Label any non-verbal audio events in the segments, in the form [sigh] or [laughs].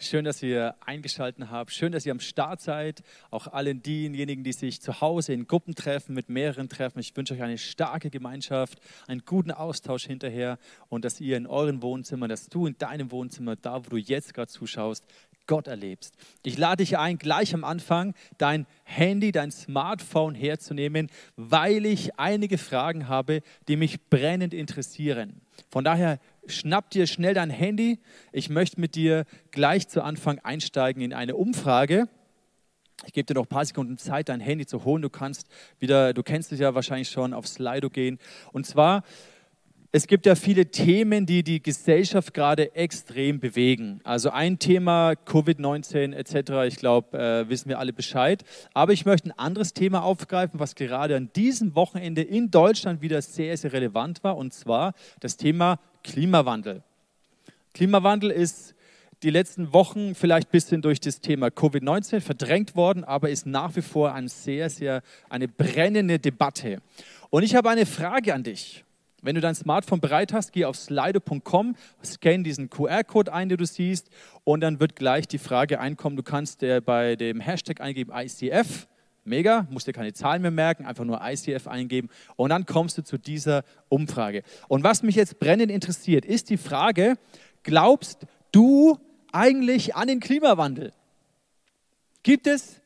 Schön, dass ihr eingeschaltet habt. Schön, dass ihr am Start seid. Auch allen diejenigen, die sich zu Hause in Gruppen treffen, mit mehreren treffen. Ich wünsche euch eine starke Gemeinschaft, einen guten Austausch hinterher und dass ihr in euren Wohnzimmern, dass du in deinem Wohnzimmer, da wo du jetzt gerade zuschaust, Gott erlebst. Ich lade dich ein, gleich am Anfang dein Handy, dein Smartphone herzunehmen, weil ich einige Fragen habe, die mich brennend interessieren. Von daher schnapp dir schnell dein Handy. Ich möchte mit dir gleich zu Anfang einsteigen in eine Umfrage. Ich gebe dir noch ein paar Sekunden Zeit, dein Handy zu holen. Du kannst wieder, du kennst es ja wahrscheinlich schon, auf Slido gehen. Und zwar es gibt ja viele Themen, die die Gesellschaft gerade extrem bewegen. Also ein Thema, Covid-19 etc., ich glaube, äh, wissen wir alle Bescheid. Aber ich möchte ein anderes Thema aufgreifen, was gerade an diesem Wochenende in Deutschland wieder sehr, sehr relevant war, und zwar das Thema Klimawandel. Klimawandel ist die letzten Wochen vielleicht ein bisschen durch das Thema Covid-19 verdrängt worden, aber ist nach wie vor eine sehr, sehr eine brennende Debatte. Und ich habe eine Frage an dich. Wenn du dein Smartphone bereit hast, geh auf slido.com, scan diesen QR-Code ein, den du siehst, und dann wird gleich die Frage einkommen. Du kannst bei dem Hashtag eingeben ICF. Mega, musst dir keine Zahlen mehr merken, einfach nur ICF eingeben und dann kommst du zu dieser Umfrage. Und was mich jetzt brennend interessiert, ist die Frage, glaubst du eigentlich an den Klimawandel? Gibt es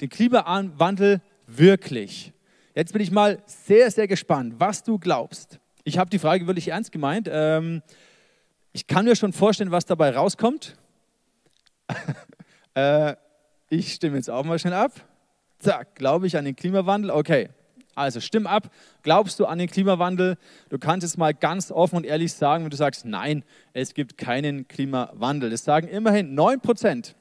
den Klimawandel wirklich? Jetzt bin ich mal sehr, sehr gespannt, was du glaubst. Ich habe die Frage wirklich ernst gemeint. Ähm, ich kann mir schon vorstellen, was dabei rauskommt. [laughs] äh, ich stimme jetzt auch mal schnell ab. Zack, glaube ich an den Klimawandel? Okay, also stimm ab. Glaubst du an den Klimawandel? Du kannst es mal ganz offen und ehrlich sagen, wenn du sagst, nein, es gibt keinen Klimawandel. Das sagen immerhin 9 Prozent.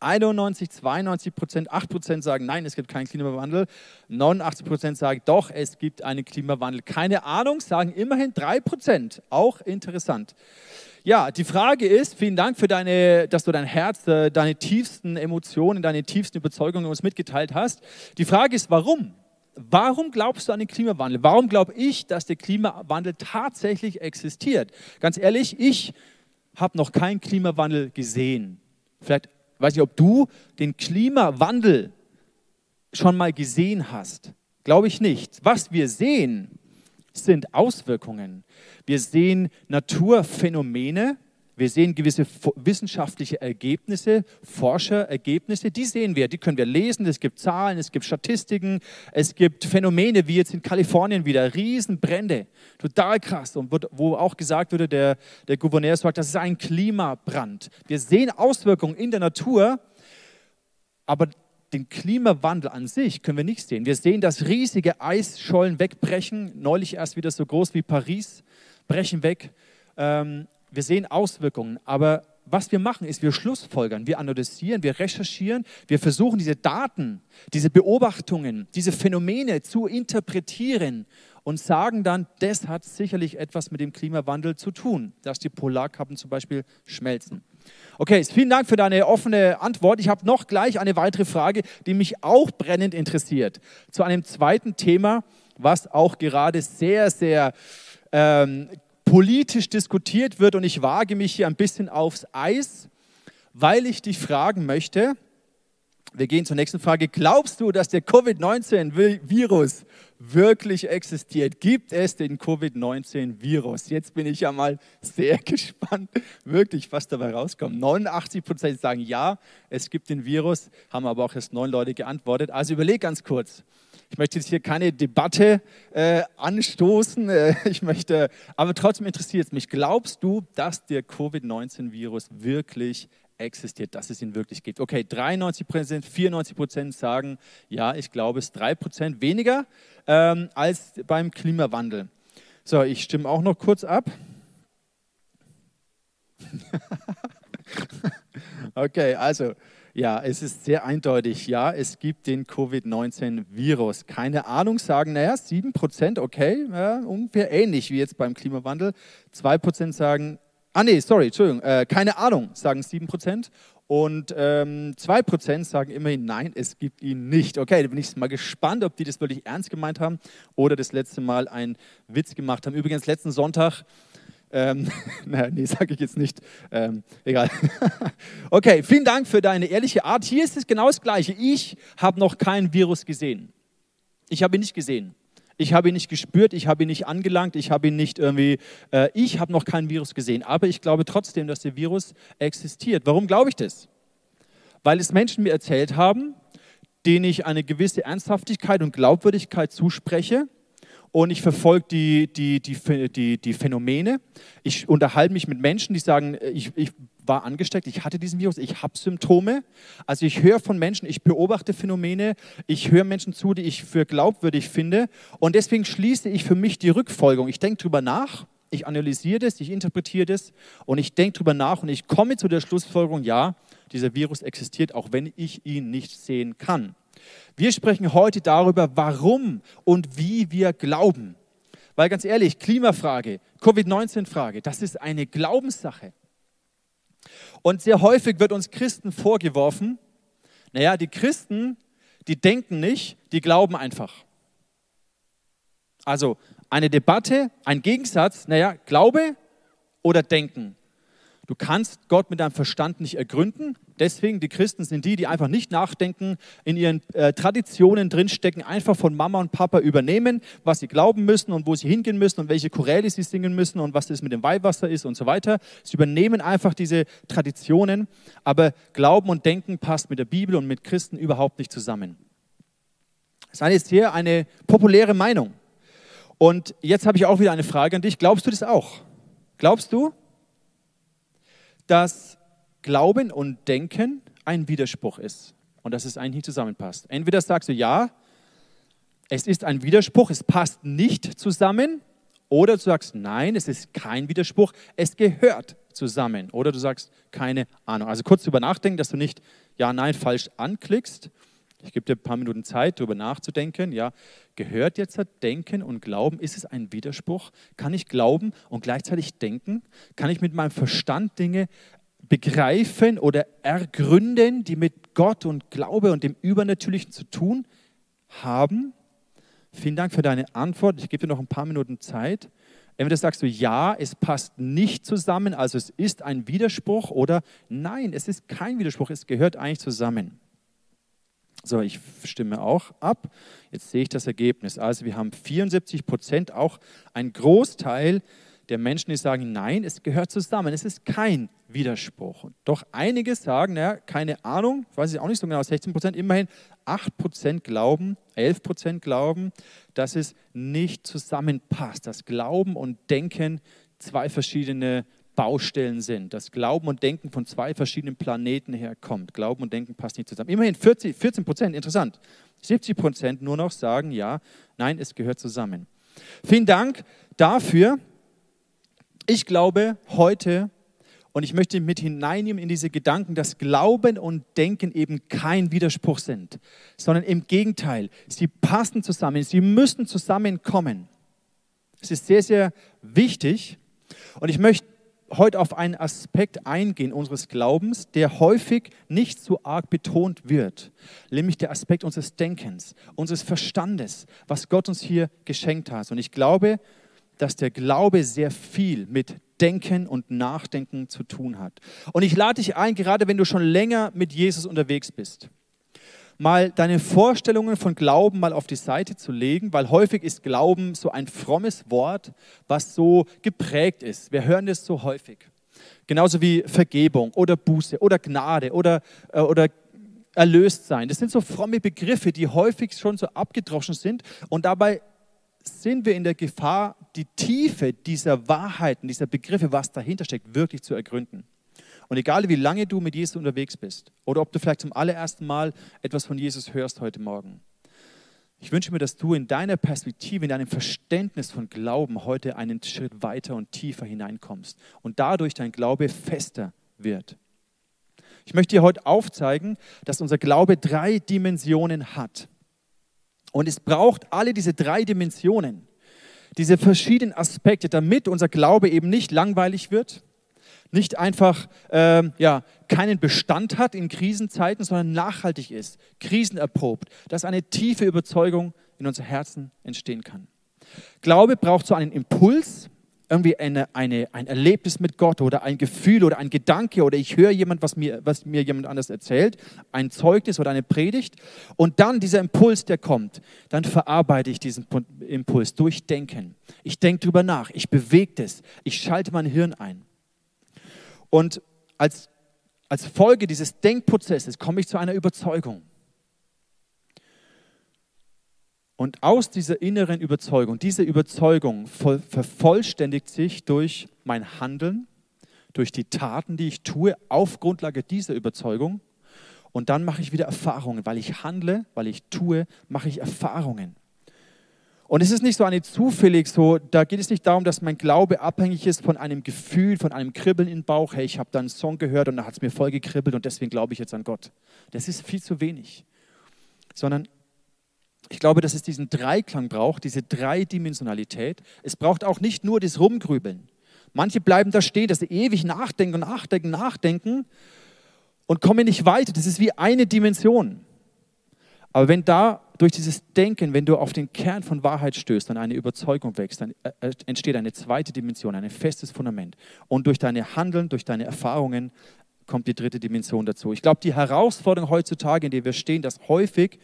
91, 92 Prozent, 8 Prozent sagen, nein, es gibt keinen Klimawandel. 89 Prozent sagen, doch, es gibt einen Klimawandel. Keine Ahnung, sagen immerhin 3 Prozent. Auch interessant. Ja, die Frage ist, vielen Dank für deine, dass du dein Herz, äh, deine tiefsten Emotionen, deine tiefsten Überzeugungen uns mitgeteilt hast. Die Frage ist, warum? Warum glaubst du an den Klimawandel? Warum glaube ich, dass der Klimawandel tatsächlich existiert? Ganz ehrlich, ich habe noch keinen Klimawandel gesehen. Vielleicht ich weiß nicht, ob du den Klimawandel schon mal gesehen hast. Glaube ich nicht. Was wir sehen, sind Auswirkungen. Wir sehen Naturphänomene, wir sehen gewisse wissenschaftliche Ergebnisse, Forscherergebnisse, die sehen wir, die können wir lesen. Es gibt Zahlen, es gibt Statistiken, es gibt Phänomene wie jetzt in Kalifornien wieder, Riesenbrände, total krass. Und wo auch gesagt wurde, der, der Gouverneur sagt, das ist ein Klimabrand. Wir sehen Auswirkungen in der Natur, aber den Klimawandel an sich können wir nicht sehen. Wir sehen, dass riesige Eisschollen wegbrechen, neulich erst wieder so groß wie Paris, brechen weg. Ähm, wir sehen Auswirkungen, aber was wir machen, ist, wir schlussfolgern, wir analysieren, wir recherchieren, wir versuchen diese Daten, diese Beobachtungen, diese Phänomene zu interpretieren und sagen dann, das hat sicherlich etwas mit dem Klimawandel zu tun, dass die Polarkappen zum Beispiel schmelzen. Okay, vielen Dank für deine offene Antwort. Ich habe noch gleich eine weitere Frage, die mich auch brennend interessiert. Zu einem zweiten Thema, was auch gerade sehr, sehr ähm, politisch diskutiert wird und ich wage mich hier ein bisschen aufs Eis, weil ich dich fragen möchte, wir gehen zur nächsten Frage. Glaubst du, dass der Covid-19-Virus wirklich existiert? Gibt es den Covid-19-Virus? Jetzt bin ich ja mal sehr [laughs] gespannt, wirklich, was dabei rauskommt. 89 Prozent sagen ja, es gibt den Virus, haben aber auch erst neun Leute geantwortet. Also überleg ganz kurz. Ich möchte jetzt hier keine Debatte äh, anstoßen. Äh, [laughs] ich möchte, aber trotzdem interessiert es mich. Glaubst du, dass der Covid-19-Virus wirklich existiert, dass es ihn wirklich gibt? Okay, 93 Prozent, 94 Prozent sagen, ja, ich glaube es, 3 Prozent weniger ähm, als beim Klimawandel. So, ich stimme auch noch kurz ab. [laughs] okay, also ja, es ist sehr eindeutig. Ja, es gibt den Covid-19-Virus. Keine Ahnung, sagen, naja, 7 Prozent, okay, ja, ungefähr ähnlich wie jetzt beim Klimawandel. 2 Prozent sagen, ah nee, sorry, Entschuldigung, äh, keine Ahnung, sagen 7 Prozent. Und ähm, 2 Prozent sagen immerhin, nein, es gibt ihn nicht. Okay, da bin ich mal gespannt, ob die das wirklich ernst gemeint haben oder das letzte Mal einen Witz gemacht haben. Übrigens, letzten Sonntag Ähm, [laughs] naja, nee, sage ich jetzt nicht. Ähm, egal. [laughs] okay, vielen Dank für deine ehrliche Art. Hier ist es genau das Gleiche. Ich habe noch kein Virus gesehen. Ich habe ihn nicht gesehen. Ich habe ihn nicht gespürt, ich habe ihn nicht angelangt, ich habe ihn nicht irgendwie, äh, ich habe noch kein Virus gesehen. Aber ich glaube trotzdem, dass der Virus existiert. Warum glaube ich das? Weil es Menschen mir erzählt haben, denen ich eine gewisse Ernsthaftigkeit und Glaubwürdigkeit zuspreche und ich verfolge die, die, die, die, die Phänomene. Ich unterhalte mich mit Menschen, die sagen, ich, ich war angesteckt, ich hatte diesen Virus, ich habe Symptome. Also ich höre von Menschen, ich beobachte Phänomene, ich höre Menschen zu, die ich für glaubwürdig finde. Und deswegen schließe ich für mich die Rückfolgerung. Ich denke darüber nach, ich analysiere das, ich interpretiere das und ich denke darüber nach und ich komme zu der Schlussfolgerung, ja, dieser Virus existiert, auch wenn ich ihn nicht sehen kann. Wir sprechen heute darüber, warum und wie wir glauben. Weil ganz ehrlich, Klimafrage, Covid-19-Frage, das ist eine Glaubenssache. Und sehr häufig wird uns Christen vorgeworfen, naja, die Christen, die denken nicht, die glauben einfach. Also eine Debatte, ein Gegensatz, naja, Glaube oder Denken. Du kannst Gott mit deinem Verstand nicht ergründen. Deswegen, die Christen sind die, die einfach nicht nachdenken, in ihren äh, Traditionen drinstecken, einfach von Mama und Papa übernehmen, was sie glauben müssen und wo sie hingehen müssen und welche Choräle sie singen müssen und was das mit dem Weihwasser ist und so weiter. Sie übernehmen einfach diese Traditionen, aber Glauben und Denken passt mit der Bibel und mit Christen überhaupt nicht zusammen. Das ist hier eine populäre Meinung. Und jetzt habe ich auch wieder eine Frage an dich. Glaubst du das auch? Glaubst du, dass Glauben und Denken ein Widerspruch ist und dass es eigentlich nicht zusammenpasst. Entweder sagst du ja, es ist ein Widerspruch, es passt nicht zusammen, oder du sagst nein, es ist kein Widerspruch, es gehört zusammen. Oder du sagst keine Ahnung. Also kurz darüber nachdenken, dass du nicht ja, nein, falsch anklickst. Ich gebe dir ein paar Minuten Zeit, darüber nachzudenken. Ja, gehört jetzt Denken und Glauben? Ist es ein Widerspruch? Kann ich glauben und gleichzeitig denken? Kann ich mit meinem Verstand Dinge begreifen oder ergründen, die mit Gott und Glaube und dem Übernatürlichen zu tun haben? Vielen Dank für deine Antwort. Ich gebe dir noch ein paar Minuten Zeit. Entweder sagst du ja, es passt nicht zusammen, also es ist ein Widerspruch, oder nein, es ist kein Widerspruch, es gehört eigentlich zusammen. So, ich stimme auch ab. Jetzt sehe ich das Ergebnis. Also wir haben 74 Prozent, auch ein Großteil der Menschen, die sagen, nein, es gehört zusammen, es ist kein Widerspruch. Doch einige sagen, naja, keine Ahnung, ich weiß es auch nicht so genau, 16 Prozent, immerhin 8 Prozent glauben, 11 Prozent glauben, dass es nicht zusammenpasst, dass Glauben und Denken zwei verschiedene Baustellen sind, dass Glauben und Denken von zwei verschiedenen Planeten herkommt. Glauben und Denken passt nicht zusammen. Immerhin 40, 14 Prozent, interessant. 70 Prozent nur noch sagen ja, nein, es gehört zusammen. Vielen Dank dafür. Ich glaube heute, und ich möchte mit hineinnehmen in diese Gedanken, dass Glauben und Denken eben kein Widerspruch sind, sondern im Gegenteil, sie passen zusammen, sie müssen zusammenkommen. Es ist sehr, sehr wichtig. Und ich möchte heute auf einen Aspekt eingehen unseres Glaubens, der häufig nicht so arg betont wird, nämlich der Aspekt unseres Denkens, unseres Verstandes, was Gott uns hier geschenkt hat. Und ich glaube, dass der Glaube sehr viel mit Denken und Nachdenken zu tun hat. Und ich lade dich ein, gerade wenn du schon länger mit Jesus unterwegs bist, mal deine Vorstellungen von Glauben mal auf die Seite zu legen, weil häufig ist Glauben so ein frommes Wort, was so geprägt ist. Wir hören das so häufig. Genauso wie Vergebung oder Buße oder Gnade oder, äh, oder erlöst sein. Das sind so fromme Begriffe, die häufig schon so abgedroschen sind und dabei sind wir in der Gefahr, die Tiefe dieser Wahrheiten, dieser Begriffe, was dahinter steckt, wirklich zu ergründen. Und egal wie lange du mit Jesus unterwegs bist oder ob du vielleicht zum allerersten Mal etwas von Jesus hörst heute Morgen, ich wünsche mir, dass du in deiner Perspektive, in deinem Verständnis von Glauben heute einen Schritt weiter und tiefer hineinkommst und dadurch dein Glaube fester wird. Ich möchte dir heute aufzeigen, dass unser Glaube drei Dimensionen hat. Und es braucht alle diese drei Dimensionen, diese verschiedenen Aspekte, damit unser Glaube eben nicht langweilig wird, nicht einfach ähm, ja, keinen Bestand hat in Krisenzeiten, sondern nachhaltig ist, krisenerprobt, dass eine tiefe Überzeugung in unser Herzen entstehen kann. Glaube braucht so einen Impuls, irgendwie eine, eine, ein Erlebnis mit Gott oder ein Gefühl oder ein Gedanke oder ich höre jemand, was mir, was mir jemand anders erzählt, ein Zeugnis oder eine Predigt und dann dieser Impuls, der kommt, dann verarbeite ich diesen Impuls durch Denken. Ich denke drüber nach, ich bewege das, ich schalte mein Hirn ein. Und als, als Folge dieses Denkprozesses komme ich zu einer Überzeugung. Und aus dieser inneren Überzeugung, diese Überzeugung vervollständigt sich durch mein Handeln, durch die Taten, die ich tue, auf Grundlage dieser Überzeugung. Und dann mache ich wieder Erfahrungen, weil ich handle, weil ich tue, mache ich Erfahrungen. Und es ist nicht so eine zufällig so, da geht es nicht darum, dass mein Glaube abhängig ist von einem Gefühl, von einem Kribbeln im Bauch. Hey, ich habe da einen Song gehört und da hat es mir voll gekribbelt und deswegen glaube ich jetzt an Gott. Das ist viel zu wenig. Sondern ich glaube, dass es diesen Dreiklang braucht, diese Dreidimensionalität. Es braucht auch nicht nur das Rumgrübeln. Manche bleiben da stehen, dass sie ewig nachdenken, nachdenken, nachdenken und kommen nicht weiter. Das ist wie eine Dimension. Aber wenn da durch dieses Denken, wenn du auf den Kern von Wahrheit stößt und eine Überzeugung wächst, dann äh, äh, entsteht eine zweite Dimension, ein festes Fundament. Und durch deine Handeln, durch deine Erfahrungen kommt die dritte Dimension dazu. Ich glaube, die Herausforderung heutzutage, in der wir stehen, dass häufig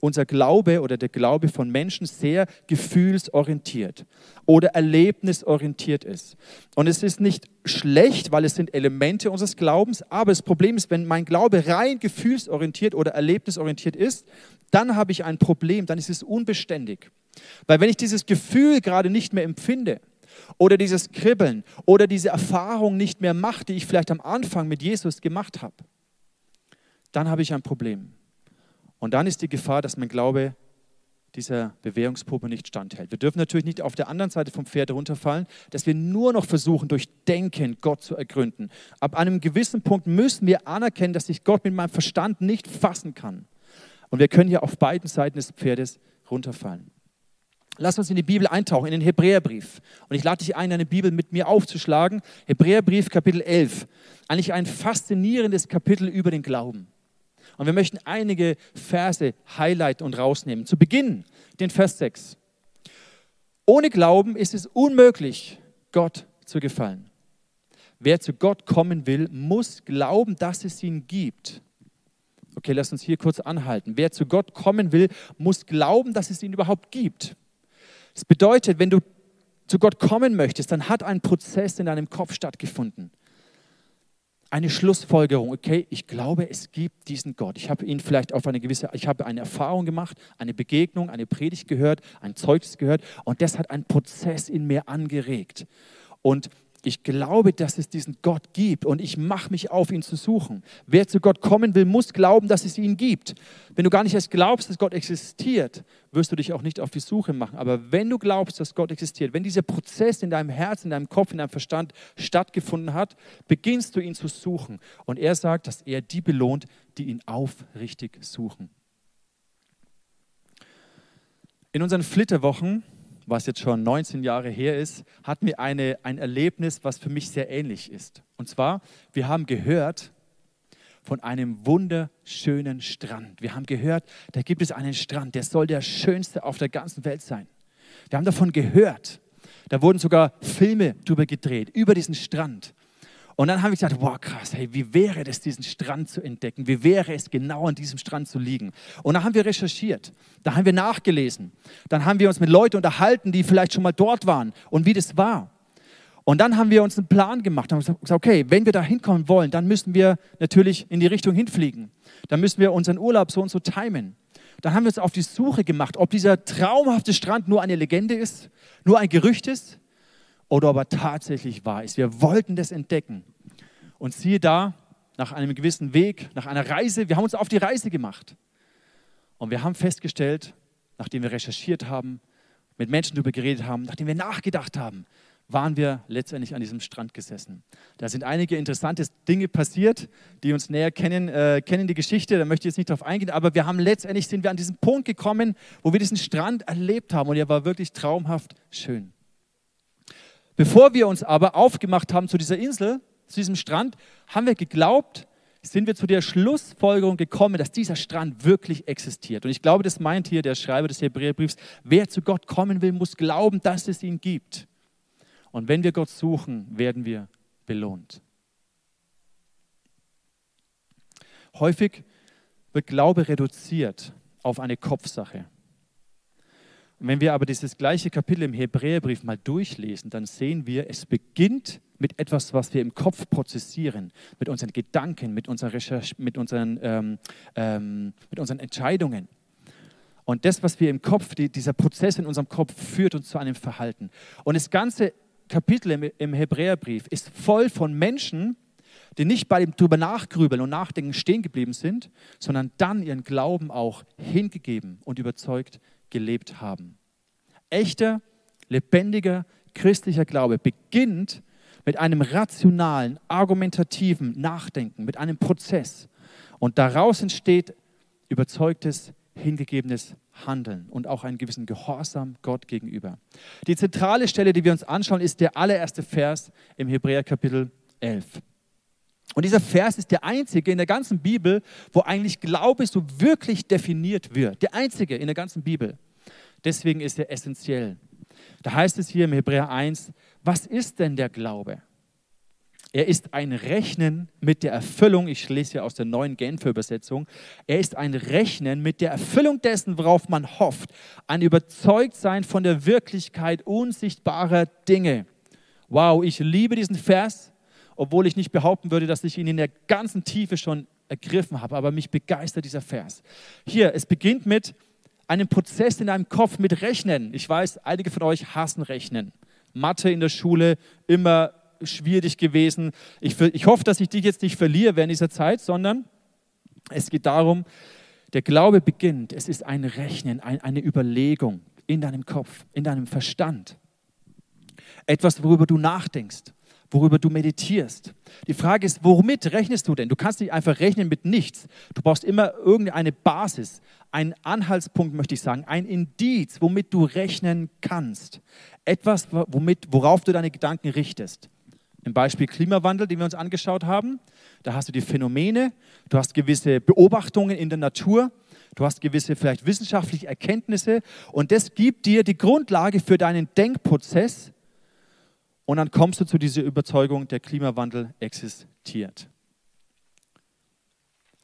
unser Glaube oder der Glaube von Menschen sehr gefühlsorientiert oder erlebnisorientiert ist. Und es ist nicht schlecht, weil es sind Elemente unseres Glaubens, aber das Problem ist, wenn mein Glaube rein gefühlsorientiert oder erlebnisorientiert ist, dann habe ich ein Problem, dann ist es unbeständig. Weil wenn ich dieses Gefühl gerade nicht mehr empfinde, oder dieses Kribbeln oder diese Erfahrung nicht mehr mache, die ich vielleicht am Anfang mit Jesus gemacht habe, dann habe ich ein Problem. Und dann ist die Gefahr, dass mein Glaube dieser Bewährungsprobe nicht standhält. Wir dürfen natürlich nicht auf der anderen Seite vom Pferd runterfallen, dass wir nur noch versuchen, durch Denken Gott zu ergründen. Ab einem gewissen Punkt müssen wir anerkennen, dass ich Gott mit meinem Verstand nicht fassen kann. Und wir können hier auf beiden Seiten des Pferdes runterfallen. Lass uns in die Bibel eintauchen, in den Hebräerbrief. Und ich lade dich ein, eine Bibel mit mir aufzuschlagen. Hebräerbrief, Kapitel 11. Eigentlich ein faszinierendes Kapitel über den Glauben. Und wir möchten einige Verse highlighten und rausnehmen. Zu Beginn den Vers 6. Ohne Glauben ist es unmöglich, Gott zu gefallen. Wer zu Gott kommen will, muss glauben, dass es ihn gibt. Okay, lass uns hier kurz anhalten. Wer zu Gott kommen will, muss glauben, dass es ihn überhaupt gibt. Das bedeutet, wenn du zu Gott kommen möchtest, dann hat ein Prozess in deinem Kopf stattgefunden eine Schlussfolgerung, okay, ich glaube, es gibt diesen Gott. Ich habe ihn vielleicht auf eine gewisse, ich habe eine Erfahrung gemacht, eine Begegnung, eine Predigt gehört, ein Zeugnis gehört und das hat einen Prozess in mir angeregt. Und ich glaube, dass es diesen Gott gibt und ich mache mich auf, ihn zu suchen. Wer zu Gott kommen will, muss glauben, dass es ihn gibt. Wenn du gar nicht erst glaubst, dass Gott existiert, wirst du dich auch nicht auf die Suche machen. Aber wenn du glaubst, dass Gott existiert, wenn dieser Prozess in deinem Herz, in deinem Kopf, in deinem Verstand stattgefunden hat, beginnst du ihn zu suchen. Und er sagt, dass er die belohnt, die ihn aufrichtig suchen. In unseren Flitterwochen was jetzt schon 19 Jahre her ist, hatten wir eine, ein Erlebnis, was für mich sehr ähnlich ist. Und zwar, wir haben gehört von einem wunderschönen Strand. Wir haben gehört, da gibt es einen Strand, der soll der schönste auf der ganzen Welt sein. Wir haben davon gehört. Da wurden sogar Filme drüber gedreht, über diesen Strand. Und dann habe ich gesagt, wow, krass, hey, wie wäre es, diesen Strand zu entdecken? Wie wäre es, genau an diesem Strand zu liegen? Und dann haben wir recherchiert, da haben wir nachgelesen, dann haben wir uns mit Leuten unterhalten, die vielleicht schon mal dort waren und wie das war. Und dann haben wir uns einen Plan gemacht und gesagt, okay, wenn wir da hinkommen wollen, dann müssen wir natürlich in die Richtung hinfliegen. Dann müssen wir unseren Urlaub so und so timen. Dann haben wir uns auf die Suche gemacht, ob dieser traumhafte Strand nur eine Legende ist, nur ein Gerücht ist oder ob er tatsächlich wahr ist. Wir wollten das entdecken. Und siehe da, nach einem gewissen Weg, nach einer Reise, wir haben uns auf die Reise gemacht. Und wir haben festgestellt, nachdem wir recherchiert haben, mit Menschen darüber geredet haben, nachdem wir nachgedacht haben, waren wir letztendlich an diesem Strand gesessen. Da sind einige interessante Dinge passiert, die uns näher kennen, äh, kennen die Geschichte, da möchte ich jetzt nicht darauf eingehen, aber wir haben letztendlich sind wir an diesen Punkt gekommen, wo wir diesen Strand erlebt haben und er war wirklich traumhaft schön. Bevor wir uns aber aufgemacht haben zu dieser Insel, zu diesem Strand, haben wir geglaubt, sind wir zu der Schlussfolgerung gekommen, dass dieser Strand wirklich existiert. Und ich glaube, das meint hier der Schreiber des Hebräerbriefs, wer zu Gott kommen will, muss glauben, dass es ihn gibt. Und wenn wir Gott suchen, werden wir belohnt. Häufig wird Glaube reduziert auf eine Kopfsache. Wenn wir aber dieses gleiche Kapitel im Hebräerbrief mal durchlesen, dann sehen wir, es beginnt mit etwas, was wir im Kopf prozessieren, mit unseren Gedanken, mit unseren, Recherche, mit unseren, ähm, ähm, mit unseren Entscheidungen. Und das, was wir im Kopf, die, dieser Prozess in unserem Kopf führt uns zu einem Verhalten. Und das ganze Kapitel im, im Hebräerbrief ist voll von Menschen, die nicht bei dem drüber nachgrübeln und nachdenken stehen geblieben sind, sondern dann ihren Glauben auch hingegeben und überzeugt gelebt haben. Echter, lebendiger christlicher Glaube beginnt mit einem rationalen, argumentativen Nachdenken, mit einem Prozess. Und daraus entsteht überzeugtes, hingegebenes Handeln und auch einen gewissen Gehorsam Gott gegenüber. Die zentrale Stelle, die wir uns anschauen, ist der allererste Vers im Hebräer Kapitel 11. Und dieser Vers ist der einzige in der ganzen Bibel, wo eigentlich Glaube so wirklich definiert wird. Der einzige in der ganzen Bibel. Deswegen ist er essentiell. Da heißt es hier im Hebräer 1, was ist denn der Glaube? Er ist ein Rechnen mit der Erfüllung, ich lese hier aus der neuen Genfer Übersetzung, er ist ein Rechnen mit der Erfüllung dessen, worauf man hofft, ein Überzeugtsein von der Wirklichkeit unsichtbarer Dinge. Wow, ich liebe diesen Vers, obwohl ich nicht behaupten würde, dass ich ihn in der ganzen Tiefe schon ergriffen habe. Aber mich begeistert dieser Vers. Hier, es beginnt mit einem Prozess in deinem Kopf mit Rechnen. Ich weiß, einige von euch hassen Rechnen. Mathe in der Schule immer schwierig gewesen. Ich, ich hoffe, dass ich dich jetzt nicht verliere während dieser Zeit, sondern es geht darum, der Glaube beginnt. Es ist ein Rechnen, ein, eine Überlegung in deinem Kopf, in deinem Verstand. Etwas, worüber du nachdenkst worüber du meditierst. Die Frage ist, womit rechnest du denn? Du kannst nicht einfach rechnen mit nichts. Du brauchst immer irgendeine Basis, einen Anhaltspunkt, möchte ich sagen, ein Indiz, womit du rechnen kannst. Etwas, womit, worauf du deine Gedanken richtest. Im Beispiel Klimawandel, den wir uns angeschaut haben, da hast du die Phänomene, du hast gewisse Beobachtungen in der Natur, du hast gewisse vielleicht wissenschaftliche Erkenntnisse und das gibt dir die Grundlage für deinen Denkprozess, und dann kommst du zu dieser Überzeugung, der Klimawandel existiert.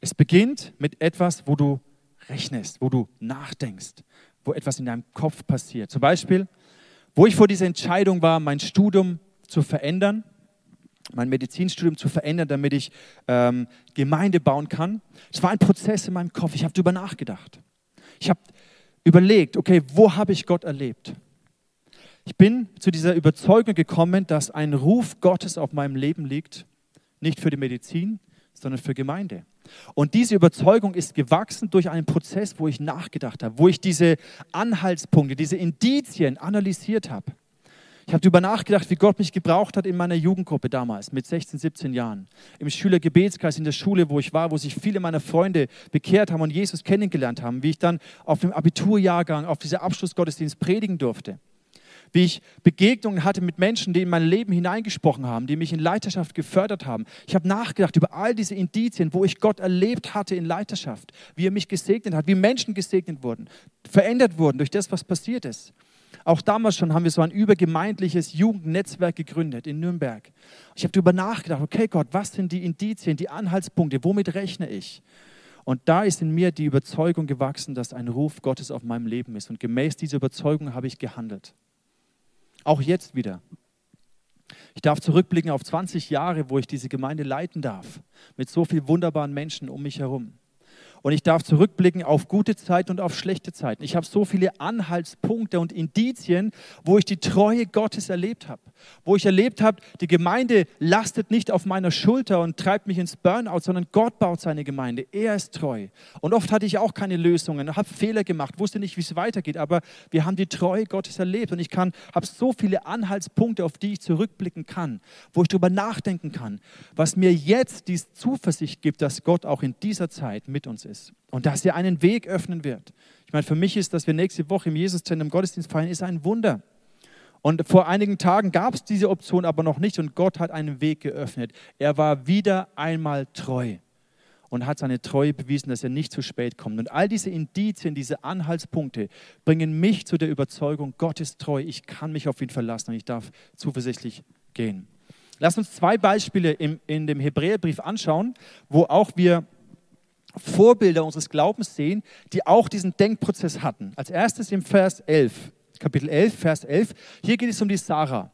Es beginnt mit etwas, wo du rechnest, wo du nachdenkst, wo etwas in deinem Kopf passiert. Zum Beispiel, wo ich vor dieser Entscheidung war, mein Studium zu verändern, mein Medizinstudium zu verändern, damit ich ähm, Gemeinde bauen kann. Es war ein Prozess in meinem Kopf. Ich habe darüber nachgedacht. Ich habe überlegt, okay, wo habe ich Gott erlebt? Ich bin zu dieser Überzeugung gekommen, dass ein Ruf Gottes auf meinem Leben liegt, nicht für die Medizin, sondern für Gemeinde. Und diese Überzeugung ist gewachsen durch einen Prozess, wo ich nachgedacht habe, wo ich diese Anhaltspunkte, diese Indizien analysiert habe. Ich habe darüber nachgedacht, wie Gott mich gebraucht hat in meiner Jugendgruppe damals, mit 16, 17 Jahren. Im Schülergebetskreis in der Schule, wo ich war, wo sich viele meiner Freunde bekehrt haben und Jesus kennengelernt haben. Wie ich dann auf dem Abiturjahrgang, auf dieser Abschlussgottesdienst predigen durfte wie ich Begegnungen hatte mit Menschen, die in mein Leben hineingesprochen haben, die mich in Leiterschaft gefördert haben. Ich habe nachgedacht über all diese Indizien, wo ich Gott erlebt hatte in Leiterschaft, wie er mich gesegnet hat, wie Menschen gesegnet wurden, verändert wurden durch das, was passiert ist. Auch damals schon haben wir so ein übergemeindliches Jugendnetzwerk gegründet in Nürnberg. Ich habe darüber nachgedacht, okay Gott, was sind die Indizien, die Anhaltspunkte, womit rechne ich? Und da ist in mir die Überzeugung gewachsen, dass ein Ruf Gottes auf meinem Leben ist. Und gemäß dieser Überzeugung habe ich gehandelt. Auch jetzt wieder. Ich darf zurückblicken auf 20 Jahre, wo ich diese Gemeinde leiten darf, mit so vielen wunderbaren Menschen um mich herum. Und ich darf zurückblicken auf gute Zeiten und auf schlechte Zeiten. Ich habe so viele Anhaltspunkte und Indizien, wo ich die Treue Gottes erlebt habe. Wo ich erlebt habe, die Gemeinde lastet nicht auf meiner Schulter und treibt mich ins Burnout, sondern Gott baut seine Gemeinde. Er ist treu. Und oft hatte ich auch keine Lösungen, habe Fehler gemacht, wusste nicht, wie es weitergeht. Aber wir haben die Treue Gottes erlebt. Und ich habe so viele Anhaltspunkte, auf die ich zurückblicken kann, wo ich darüber nachdenken kann, was mir jetzt die Zuversicht gibt, dass Gott auch in dieser Zeit mit uns ist ist und dass er einen Weg öffnen wird. Ich meine, für mich ist, dass wir nächste Woche im Jesuszentrum Gottesdienst feiern, ist ein Wunder. Und vor einigen Tagen gab es diese Option aber noch nicht und Gott hat einen Weg geöffnet. Er war wieder einmal treu. und hat seine Treue bewiesen, dass er nicht zu spät kommt. Und all diese Indizien, diese Anhaltspunkte bringen mich zu der Überzeugung, Gott ist treu, ich kann mich auf ihn verlassen und ich darf zuversichtlich gehen. Lass uns zwei Beispiele im, in dem Hebräerbrief anschauen, wo auch wir Vorbilder unseres Glaubens sehen, die auch diesen Denkprozess hatten. Als erstes im Vers 11, Kapitel 11, Vers 11. Hier geht es um die Sarah.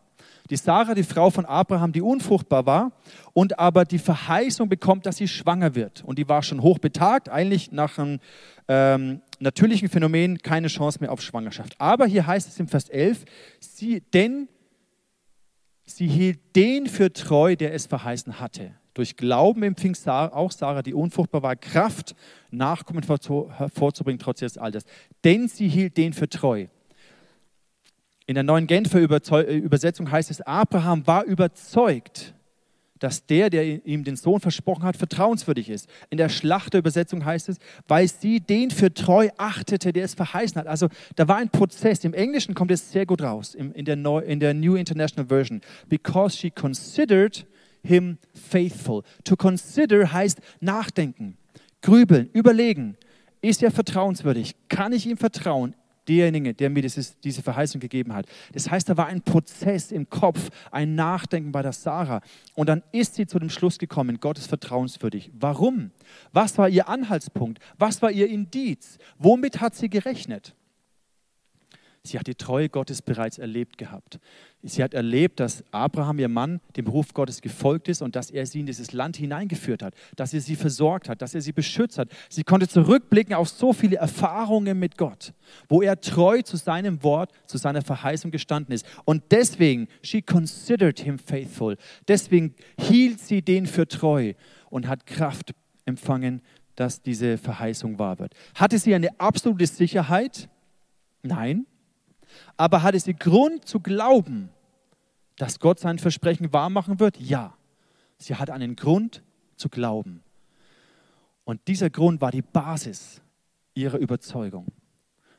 Die Sarah, die Frau von Abraham, die unfruchtbar war und aber die Verheißung bekommt, dass sie schwanger wird. Und die war schon hochbetagt, eigentlich nach einem ähm, natürlichen Phänomen keine Chance mehr auf Schwangerschaft. Aber hier heißt es im Vers 11, sie, denn sie hielt den für treu, der es verheißen hatte. Durch Glauben empfing Sarah, auch Sarah, die unfruchtbar war, Kraft, Nachkommen hervorzubringen, trotz ihres Alters. Denn sie hielt den für treu. In der neuen Genfer äh, Übersetzung heißt es, Abraham war überzeugt, dass der, der ihm den Sohn versprochen hat, vertrauenswürdig ist. In der Schlachterübersetzung heißt es, weil sie den für treu achtete, der es verheißen hat. Also da war ein Prozess. Im Englischen kommt es sehr gut raus, in der New International Version. Because she considered him faithful. To consider heißt nachdenken, grübeln, überlegen. Ist er vertrauenswürdig? Kann ich ihm vertrauen? derjenige, der mir dieses, diese Verheißung gegeben hat. Das heißt, da war ein Prozess im Kopf, ein Nachdenken bei der Sarah. Und dann ist sie zu dem Schluss gekommen, Gott ist vertrauenswürdig. Warum? Was war ihr Anhaltspunkt? Was war ihr Indiz? Womit hat sie gerechnet? Sie hat die Treue Gottes bereits erlebt gehabt. Sie hat erlebt, dass Abraham, ihr Mann, dem Beruf Gottes gefolgt ist und dass er sie in dieses Land hineingeführt hat, dass er sie versorgt hat, dass er sie beschützt hat. Sie konnte zurückblicken auf so viele Erfahrungen mit Gott, wo er treu zu seinem Wort, zu seiner Verheißung gestanden ist. Und deswegen, she considered him faithful. Deswegen hielt sie den für treu und hat Kraft empfangen, dass diese Verheißung wahr wird. Hatte sie eine absolute Sicherheit? Nein. Aber hatte sie Grund zu glauben, dass Gott sein Versprechen wahrmachen wird? Ja. Sie hat einen Grund zu glauben. Und dieser Grund war die Basis ihrer Überzeugung.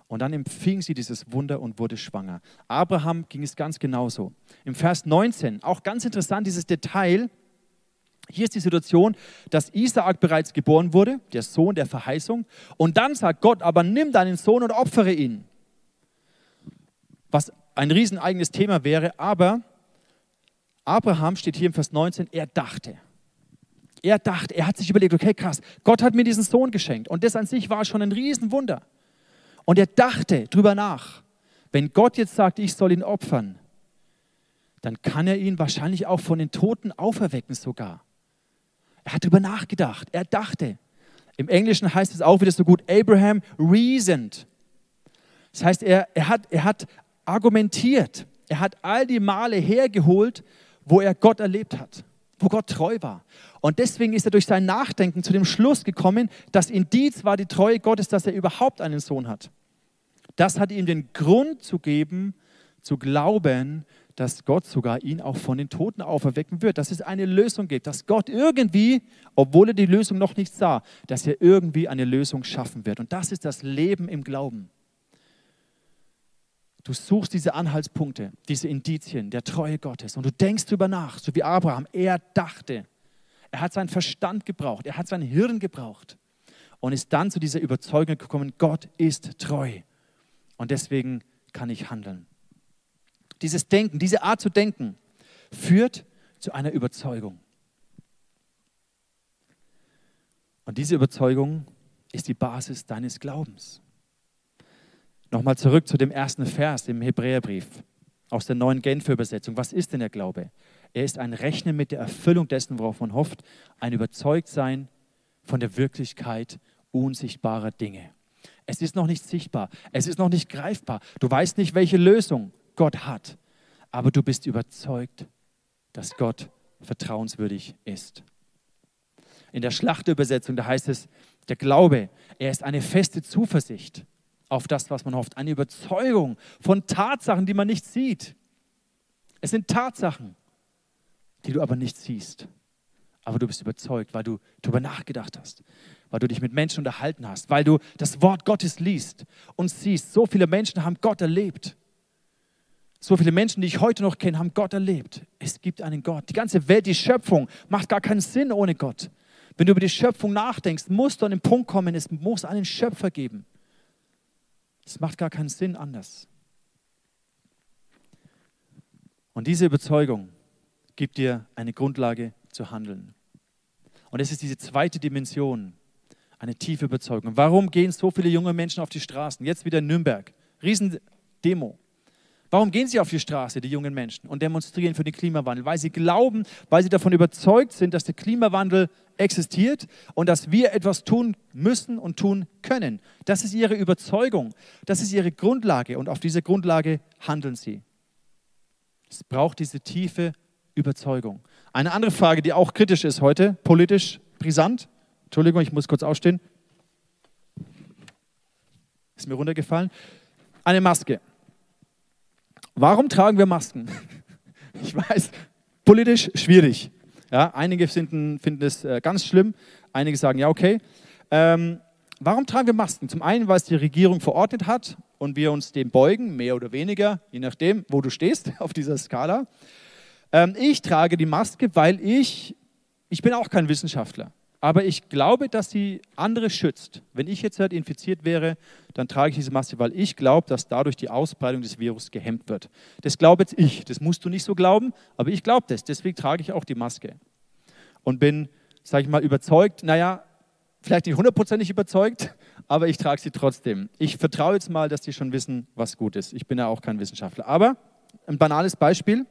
Und dann empfing sie dieses Wunder und wurde schwanger. Abraham ging es ganz genauso. Im Vers 19, auch ganz interessant dieses Detail. Hier ist die Situation, dass Isaak bereits geboren wurde, der Sohn der Verheißung. Und dann sagt Gott, aber nimm deinen Sohn und opfere ihn was ein rieseneigenes Thema wäre, aber Abraham steht hier im Vers 19, er dachte. Er dachte, er hat sich überlegt, okay, krass, Gott hat mir diesen Sohn geschenkt und das an sich war schon ein Riesenwunder. Und er dachte drüber nach, wenn Gott jetzt sagt, ich soll ihn opfern, dann kann er ihn wahrscheinlich auch von den Toten auferwecken sogar. Er hat drüber nachgedacht, er dachte. Im Englischen heißt es auch wieder so gut, Abraham reasoned. Das heißt, er, er, hat, er hat argumentiert. Er hat all die Male hergeholt, wo er Gott erlebt hat, wo Gott treu war. Und deswegen ist er durch sein Nachdenken zu dem Schluss gekommen, das Indiz war die Treue Gottes, dass er überhaupt einen Sohn hat. Das hat ihm den Grund zu geben, zu glauben, dass Gott sogar ihn auch von den Toten auferwecken wird, dass es eine Lösung gibt, dass Gott irgendwie, obwohl er die Lösung noch nicht sah, dass er irgendwie eine Lösung schaffen wird. Und das ist das Leben im Glauben. Du suchst diese Anhaltspunkte, diese Indizien der Treue Gottes und du denkst darüber nach, so wie Abraham. Er dachte, er hat seinen Verstand gebraucht, er hat sein Hirn gebraucht und ist dann zu dieser Überzeugung gekommen, Gott ist treu und deswegen kann ich handeln. Dieses Denken, diese Art zu denken führt zu einer Überzeugung. Und diese Überzeugung ist die Basis deines Glaubens. Nochmal zurück zu dem ersten Vers im Hebräerbrief aus der neuen Genfer Übersetzung. Was ist denn der Glaube? Er ist ein Rechnen mit der Erfüllung dessen, worauf man hofft, ein Überzeugtsein von der Wirklichkeit unsichtbarer Dinge. Es ist noch nicht sichtbar, es ist noch nicht greifbar. Du weißt nicht, welche Lösung Gott hat, aber du bist überzeugt, dass Gott vertrauenswürdig ist. In der Schlachterübersetzung, da heißt es, der Glaube, er ist eine feste Zuversicht auf das, was man hofft. Eine Überzeugung von Tatsachen, die man nicht sieht. Es sind Tatsachen, die du aber nicht siehst. Aber du bist überzeugt, weil du darüber nachgedacht hast, weil du dich mit Menschen unterhalten hast, weil du das Wort Gottes liest und siehst. So viele Menschen haben Gott erlebt. So viele Menschen, die ich heute noch kenne, haben Gott erlebt. Es gibt einen Gott. Die ganze Welt, die Schöpfung macht gar keinen Sinn ohne Gott. Wenn du über die Schöpfung nachdenkst, musst du an den Punkt kommen, es muss einen Schöpfer geben. Es macht gar keinen Sinn anders. Und diese Überzeugung gibt dir eine Grundlage zu handeln. Und es ist diese zweite Dimension, eine tiefe Überzeugung. Warum gehen so viele junge Menschen auf die Straßen? Jetzt wieder in Nürnberg. Riesendemo. Warum gehen sie auf die Straße, die jungen Menschen, und demonstrieren für den Klimawandel? Weil sie glauben, weil sie davon überzeugt sind, dass der Klimawandel existiert und dass wir etwas tun müssen und tun können. Das ist ihre Überzeugung, das ist ihre Grundlage und auf dieser Grundlage handeln sie. Es braucht diese tiefe Überzeugung. Eine andere Frage, die auch kritisch ist heute, politisch brisant. Entschuldigung, ich muss kurz aufstehen. Ist mir runtergefallen. Eine Maske. Warum tragen wir Masken? [laughs] Ich weiß, politisch schwierig. Ja, einige finden, finden es äh, ganz schlimm, einige sagen, ja, okay. Ähm, warum tragen wir Masken? Zum einen, weil es die Regierung verordnet hat und wir uns dem beugen, mehr oder weniger, je nachdem, wo du stehst [laughs] auf dieser Skala. Ähm, ich trage die Maske, weil ich, ich bin auch kein Wissenschaftler. Aber ich glaube, dass sie andere schützt. Wenn ich jetzt halt infiziert wäre, dann trage ich diese Maske, weil ich glaube, dass dadurch die Ausbreitung des Virus gehemmt wird. Das glaube jetzt ich. Das musst du nicht so glauben, aber ich glaube das. Deswegen trage ich auch die Maske. Und bin, sage ich mal, überzeugt, naja, vielleicht nicht hundertprozentig überzeugt, aber ich trage sie trotzdem. Ich vertraue jetzt mal, dass die schon wissen, was gut ist. Ich bin ja auch kein Wissenschaftler. Aber ein banales Beispiel.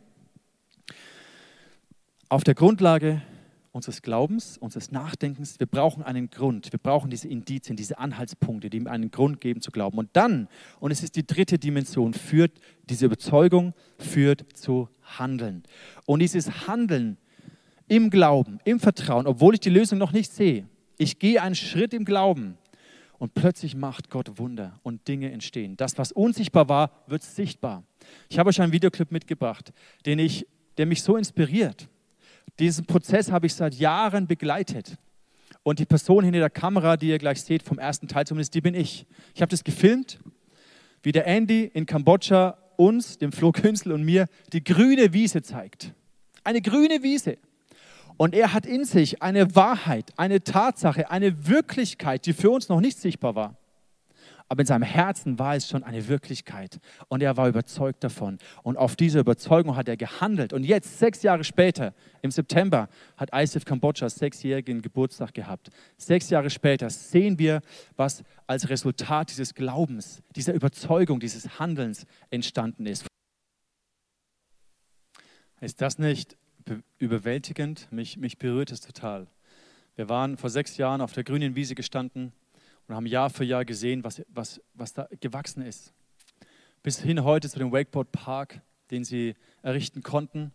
Auf der Grundlage unseres Glaubens, unseres Nachdenkens. Wir brauchen einen Grund. Wir brauchen diese Indizien, diese Anhaltspunkte, die ihm einen Grund geben zu glauben. Und dann, und es ist die dritte Dimension, führt diese Überzeugung führt zu Handeln. Und dieses Handeln im Glauben, im Vertrauen, obwohl ich die Lösung noch nicht sehe, ich gehe einen Schritt im Glauben und plötzlich macht Gott Wunder und Dinge entstehen. Das, was unsichtbar war, wird sichtbar. Ich habe euch einen Videoclip mitgebracht, den ich, der mich so inspiriert. Diesen Prozess habe ich seit Jahren begleitet. Und die Person hinter der Kamera, die ihr gleich seht, vom ersten Teil zumindest, die bin ich. Ich habe das gefilmt, wie der Andy in Kambodscha uns, dem Flo Künzel und mir, die grüne Wiese zeigt. Eine grüne Wiese. Und er hat in sich eine Wahrheit, eine Tatsache, eine Wirklichkeit, die für uns noch nicht sichtbar war aber in seinem Herzen war es schon eine Wirklichkeit und er war überzeugt davon. Und auf diese Überzeugung hat er gehandelt. Und jetzt, sechs Jahre später, im September, hat ISIF Kambodscha sechsjährigen Geburtstag gehabt. Sechs Jahre später sehen wir, was als Resultat dieses Glaubens, dieser Überzeugung, dieses Handelns entstanden ist. Ist das nicht überwältigend? Mich, mich berührt es total. Wir waren vor sechs Jahren auf der grünen Wiese gestanden und haben Jahr für Jahr gesehen, was, was, was da gewachsen ist. Bis hin heute zu dem Wakeboard Park, den sie errichten konnten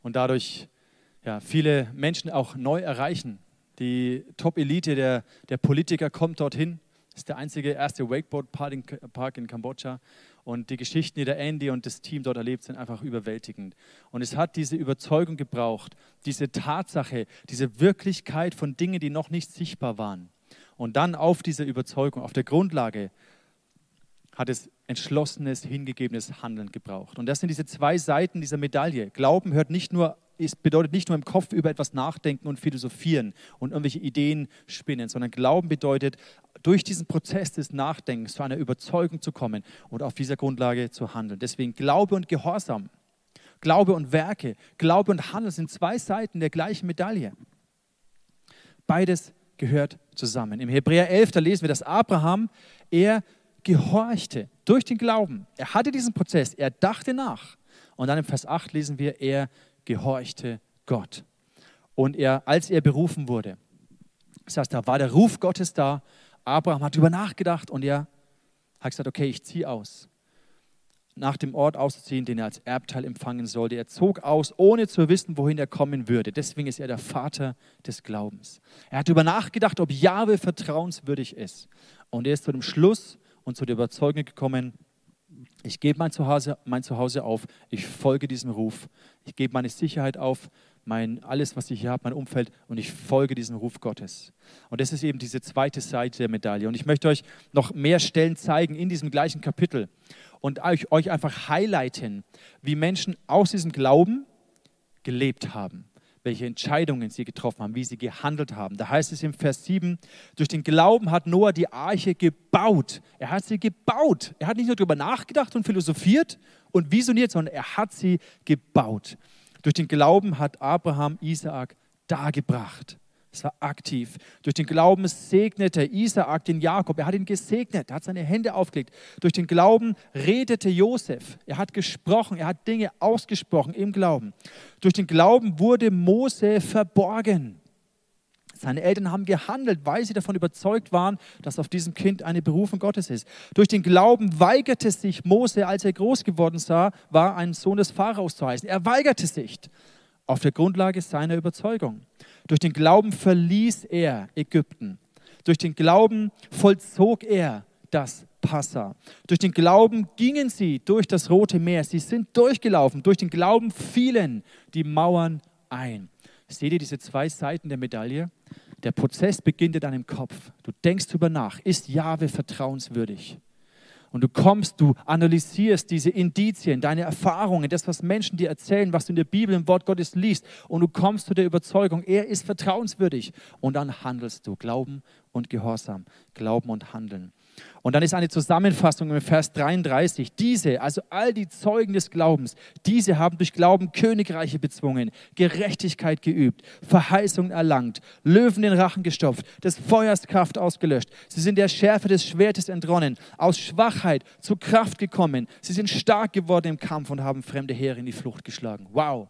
und dadurch ja, viele Menschen auch neu erreichen. Die Top-Elite der, der Politiker kommt dorthin. Das ist der einzige erste Wakeboard-Park in Kambodscha. Und die Geschichten, die der Andy und das Team dort erlebt, sind einfach überwältigend. Und es hat diese Überzeugung gebraucht, diese Tatsache, diese Wirklichkeit von Dingen, die noch nicht sichtbar waren. Und dann auf dieser Überzeugung, auf der Grundlage, hat es entschlossenes, hingegebenes Handeln gebraucht. Und das sind diese zwei Seiten dieser Medaille. Glauben hört nicht nur, es bedeutet nicht nur im Kopf über etwas nachdenken und philosophieren und irgendwelche Ideen spinnen, sondern Glauben bedeutet, durch diesen Prozess des Nachdenkens zu einer Überzeugung zu kommen und auf dieser Grundlage zu handeln. Deswegen Glaube und Gehorsam, Glaube und Werke, Glaube und Handeln sind zwei Seiten der gleichen Medaille. Beides gehört zusammen. Im Hebräer 11, da lesen wir, dass Abraham, er gehorchte durch den Glauben. Er hatte diesen Prozess, er dachte nach. Und dann im Vers 8 lesen wir, er gehorchte Gott. Und er, als er berufen wurde, das heißt, da war der Ruf Gottes da. Abraham hat darüber nachgedacht und er hat gesagt, okay, ich ziehe aus nach dem Ort auszuziehen, den er als Erbteil empfangen sollte. Er zog aus, ohne zu wissen, wohin er kommen würde. Deswegen ist er der Vater des Glaubens. Er hat darüber nachgedacht, ob Jahwe vertrauenswürdig ist. Und er ist zu dem Schluss und zu der Überzeugung gekommen, ich gebe mein Zuhause, mein Zuhause auf, ich folge diesem Ruf, ich gebe meine Sicherheit auf, mein, alles, was ich hier habe, mein Umfeld und ich folge diesem Ruf Gottes. Und das ist eben diese zweite Seite der Medaille. Und ich möchte euch noch mehr Stellen zeigen in diesem gleichen Kapitel und euch, euch einfach highlighten, wie Menschen aus diesem Glauben gelebt haben. welche Entscheidungen sie getroffen haben, wie sie gehandelt haben. Da heißt es im Vers 7, durch den Glauben hat Noah die Arche gebaut. Er hat sie gebaut. Er hat nicht nur darüber nachgedacht und philosophiert und visioniert, sondern er hat sie gebaut. Durch den Glauben hat Abraham Isaak dargebracht. Es war aktiv. Durch den Glauben segnete Isaak den Jakob. Er hat ihn gesegnet. Er hat seine Hände aufgelegt. Durch den Glauben redete Josef. Er hat gesprochen. Er hat Dinge ausgesprochen im Glauben. Durch den Glauben wurde Mose verborgen. Seine Eltern haben gehandelt, weil sie davon überzeugt waren, dass auf diesem Kind eine Berufung Gottes ist. Durch den Glauben weigerte sich Mose, als er groß geworden sah, war, einen Sohn des Pharaos zu heißen. Er weigerte sich auf der Grundlage seiner Überzeugung. Durch den Glauben verließ er Ägypten. Durch den Glauben vollzog er das Passa. Durch den Glauben gingen sie durch das Rote Meer. Sie sind durchgelaufen. Durch den Glauben fielen die Mauern ein. Seht ihr diese zwei Seiten der Medaille? Der Prozess beginnt in deinem Kopf. Du denkst darüber nach. Ist Jahwe vertrauenswürdig? Und du kommst, du analysierst diese Indizien, deine Erfahrungen, das, was Menschen dir erzählen, was du in der Bibel im Wort Gottes liest. Und du kommst zu der Überzeugung, er ist vertrauenswürdig. Und dann handelst du. Glauben und Gehorsam. Glauben und Handeln. Und dann ist eine Zusammenfassung im Vers 33. Diese, also all die Zeugen des Glaubens, diese haben durch Glauben Königreiche bezwungen, Gerechtigkeit geübt, Verheißungen erlangt, Löwen den Rachen gestopft, des Feuers Kraft ausgelöscht. Sie sind der Schärfe des Schwertes entronnen, aus Schwachheit zu Kraft gekommen. Sie sind stark geworden im Kampf und haben fremde Heere in die Flucht geschlagen. Wow,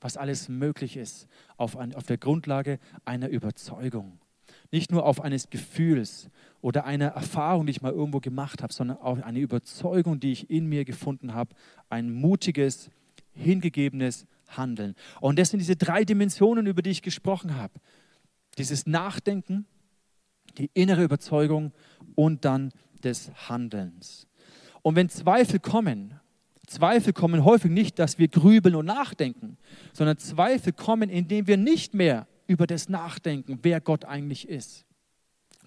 was alles möglich ist auf, ein, auf der Grundlage einer Überzeugung. Nicht nur auf eines Gefühls oder einer Erfahrung, die ich mal irgendwo gemacht habe, sondern auch eine Überzeugung, die ich in mir gefunden habe, ein mutiges, hingegebenes Handeln. Und das sind diese drei Dimensionen, über die ich gesprochen habe. Dieses Nachdenken, die innere Überzeugung und dann des Handelns. Und wenn Zweifel kommen, Zweifel kommen häufig nicht, dass wir grübeln und nachdenken, sondern Zweifel kommen, indem wir nicht mehr über das Nachdenken, wer Gott eigentlich ist,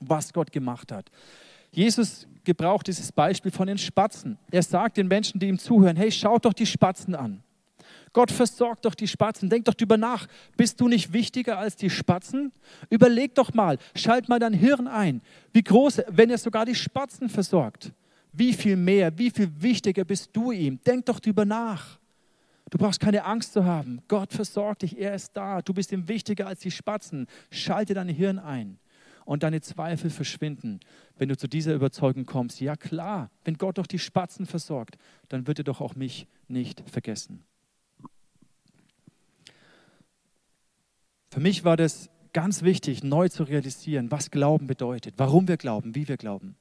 was Gott gemacht hat. Jesus gebraucht dieses Beispiel von den Spatzen. Er sagt den Menschen, die ihm zuhören, hey, schaut doch die Spatzen an. Gott versorgt doch die Spatzen. Denk doch drüber nach. Bist du nicht wichtiger als die Spatzen? Überleg doch mal, schalt mal dein Hirn ein. Wie groß, wenn er sogar die Spatzen versorgt, wie viel mehr, wie viel wichtiger bist du ihm? Denk doch drüber nach. Du brauchst keine Angst zu haben. Gott versorgt dich, er ist da. Du bist ihm wichtiger als die Spatzen. Schalte dein Hirn ein und deine Zweifel verschwinden, wenn du zu dieser Überzeugung kommst. Ja klar, wenn Gott doch die Spatzen versorgt, dann wird er doch auch mich nicht vergessen. Für mich war das ganz wichtig, neu zu realisieren, was Glauben bedeutet, warum wir glauben, wie wir glauben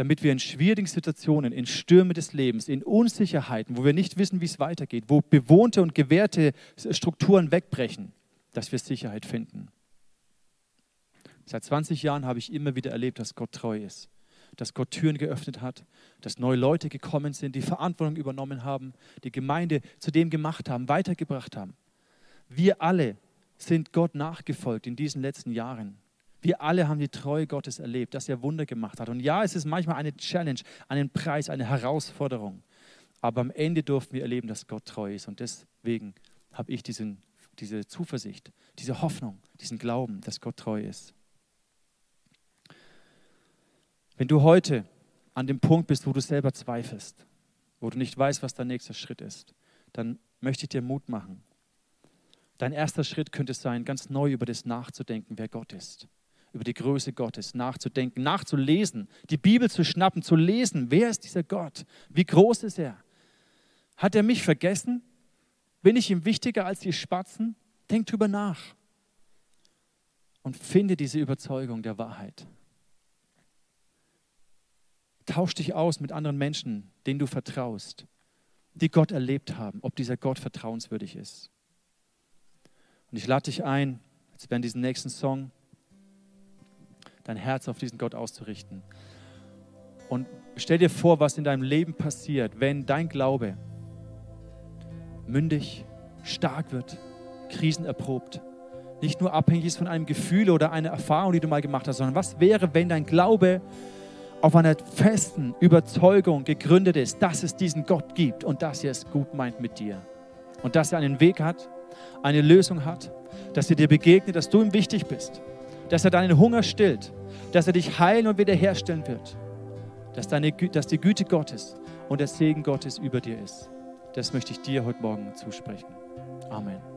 damit wir in schwierigen Situationen, in Stürme des Lebens, in Unsicherheiten, wo wir nicht wissen, wie es weitergeht, wo bewohnte und gewährte Strukturen wegbrechen, dass wir Sicherheit finden. Seit 20 Jahren habe ich immer wieder erlebt, dass Gott treu ist, dass Gott Türen geöffnet hat, dass neue Leute gekommen sind, die Verantwortung übernommen haben, die Gemeinde zu dem gemacht haben, weitergebracht haben. Wir alle sind Gott nachgefolgt in diesen letzten Jahren. Wir alle haben die Treue Gottes erlebt, dass er Wunder gemacht hat. Und ja, es ist manchmal eine Challenge, einen Preis, eine Herausforderung. Aber am Ende durften wir erleben, dass Gott treu ist. Und deswegen habe ich diesen, diese Zuversicht, diese Hoffnung, diesen Glauben, dass Gott treu ist. Wenn du heute an dem Punkt bist, wo du selber zweifelst, wo du nicht weißt, was dein nächster Schritt ist, dann möchte ich dir Mut machen. Dein erster Schritt könnte sein, ganz neu über das nachzudenken, wer Gott ist über die Größe Gottes nachzudenken, nachzulesen, die Bibel zu schnappen, zu lesen. Wer ist dieser Gott? Wie groß ist er? Hat er mich vergessen? Bin ich ihm wichtiger als die Spatzen? Denk drüber nach und finde diese Überzeugung der Wahrheit. Tausch dich aus mit anderen Menschen, denen du vertraust, die Gott erlebt haben, ob dieser Gott vertrauenswürdig ist. Und ich lade dich ein, jetzt werden diesen nächsten Song dein Herz auf diesen Gott auszurichten. Und stell dir vor, was in deinem Leben passiert, wenn dein Glaube mündig, stark wird, krisenerprobt, nicht nur abhängig ist von einem Gefühl oder einer Erfahrung, die du mal gemacht hast, sondern was wäre, wenn dein Glaube auf einer festen Überzeugung gegründet ist, dass es diesen Gott gibt und dass er es gut meint mit dir und dass er einen Weg hat eine Lösung hat, dass er dir begegnet, dass du ihm wichtig bist, dass er deinen Hunger stillt, dass er dich heilen und wiederherstellen wird, dass, deine, dass die Güte Gottes und der Segen Gottes über dir ist. Das möchte ich dir heute Morgen zusprechen. Amen.